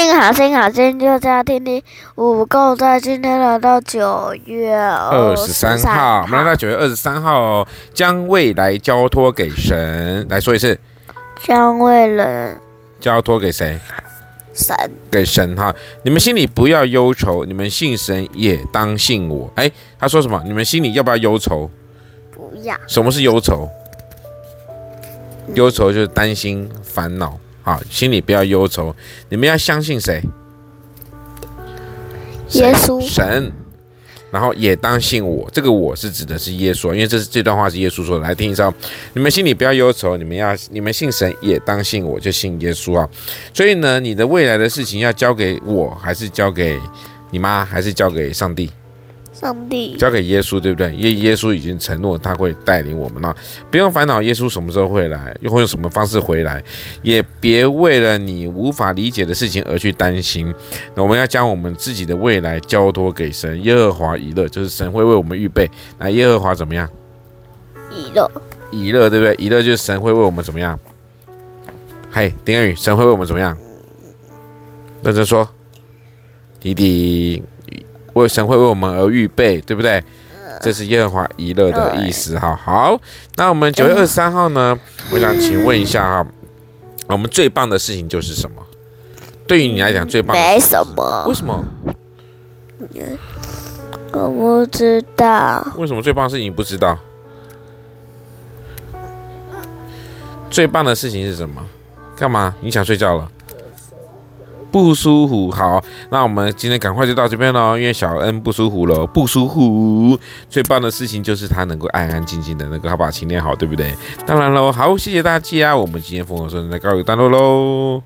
听好声音，好声音就在听听。五共在今天来到九月二十三号，我们来到九月二十三号哦，将未来交托给神。来说一次，将未来交托给谁？神。给神哈。你们心里不要忧愁，你们信神也当信我。哎，他说什么？你们心里要不要忧愁？不要。什么是忧愁？忧愁就是担心、烦恼。好，心里不要忧愁，你们要相信谁？耶稣神，然后也当信我。这个我是指的是耶稣，因为这是这段话是耶稣说的。来听一下，你们心里不要忧愁，你们要你们信神也当信我，就信耶稣啊。所以呢，你的未来的事情要交给我，还是交给你妈，还是交给上帝？上帝交给耶稣，对不对？耶耶稣已经承诺他会带领我们了，不用烦恼耶稣什么时候会来，又会用什么方式回来，也别为了你无法理解的事情而去担心。那我们要将我们自己的未来交托给神，耶和华以勒，就是神会为我们预备。那耶和华怎么样？以勒，以勒，对不对？以勒就是神会为我们怎么样？嘿，丁恩宇，神会为我们怎么样？认真说，弟弟。为神会为我们而预备，对不对？这是耶和华以勒的意思哈。好，那我们九月二十三号呢？我想请问一下哈，我们最棒的事情就是什么？对于你来讲，最棒的没什么？为什么？我不知道。为什么最棒的事情你不知道？最棒的事情是什么？干嘛？你想睡觉了？不舒服，好，那我们今天赶快就到这边喽，因为小恩不舒服了，不舒服。最棒的事情就是他能够安安静静的，能够把琴练好，对不对？当然喽，好，谢谢大家，我们今天疯狂说》再告一段落喽。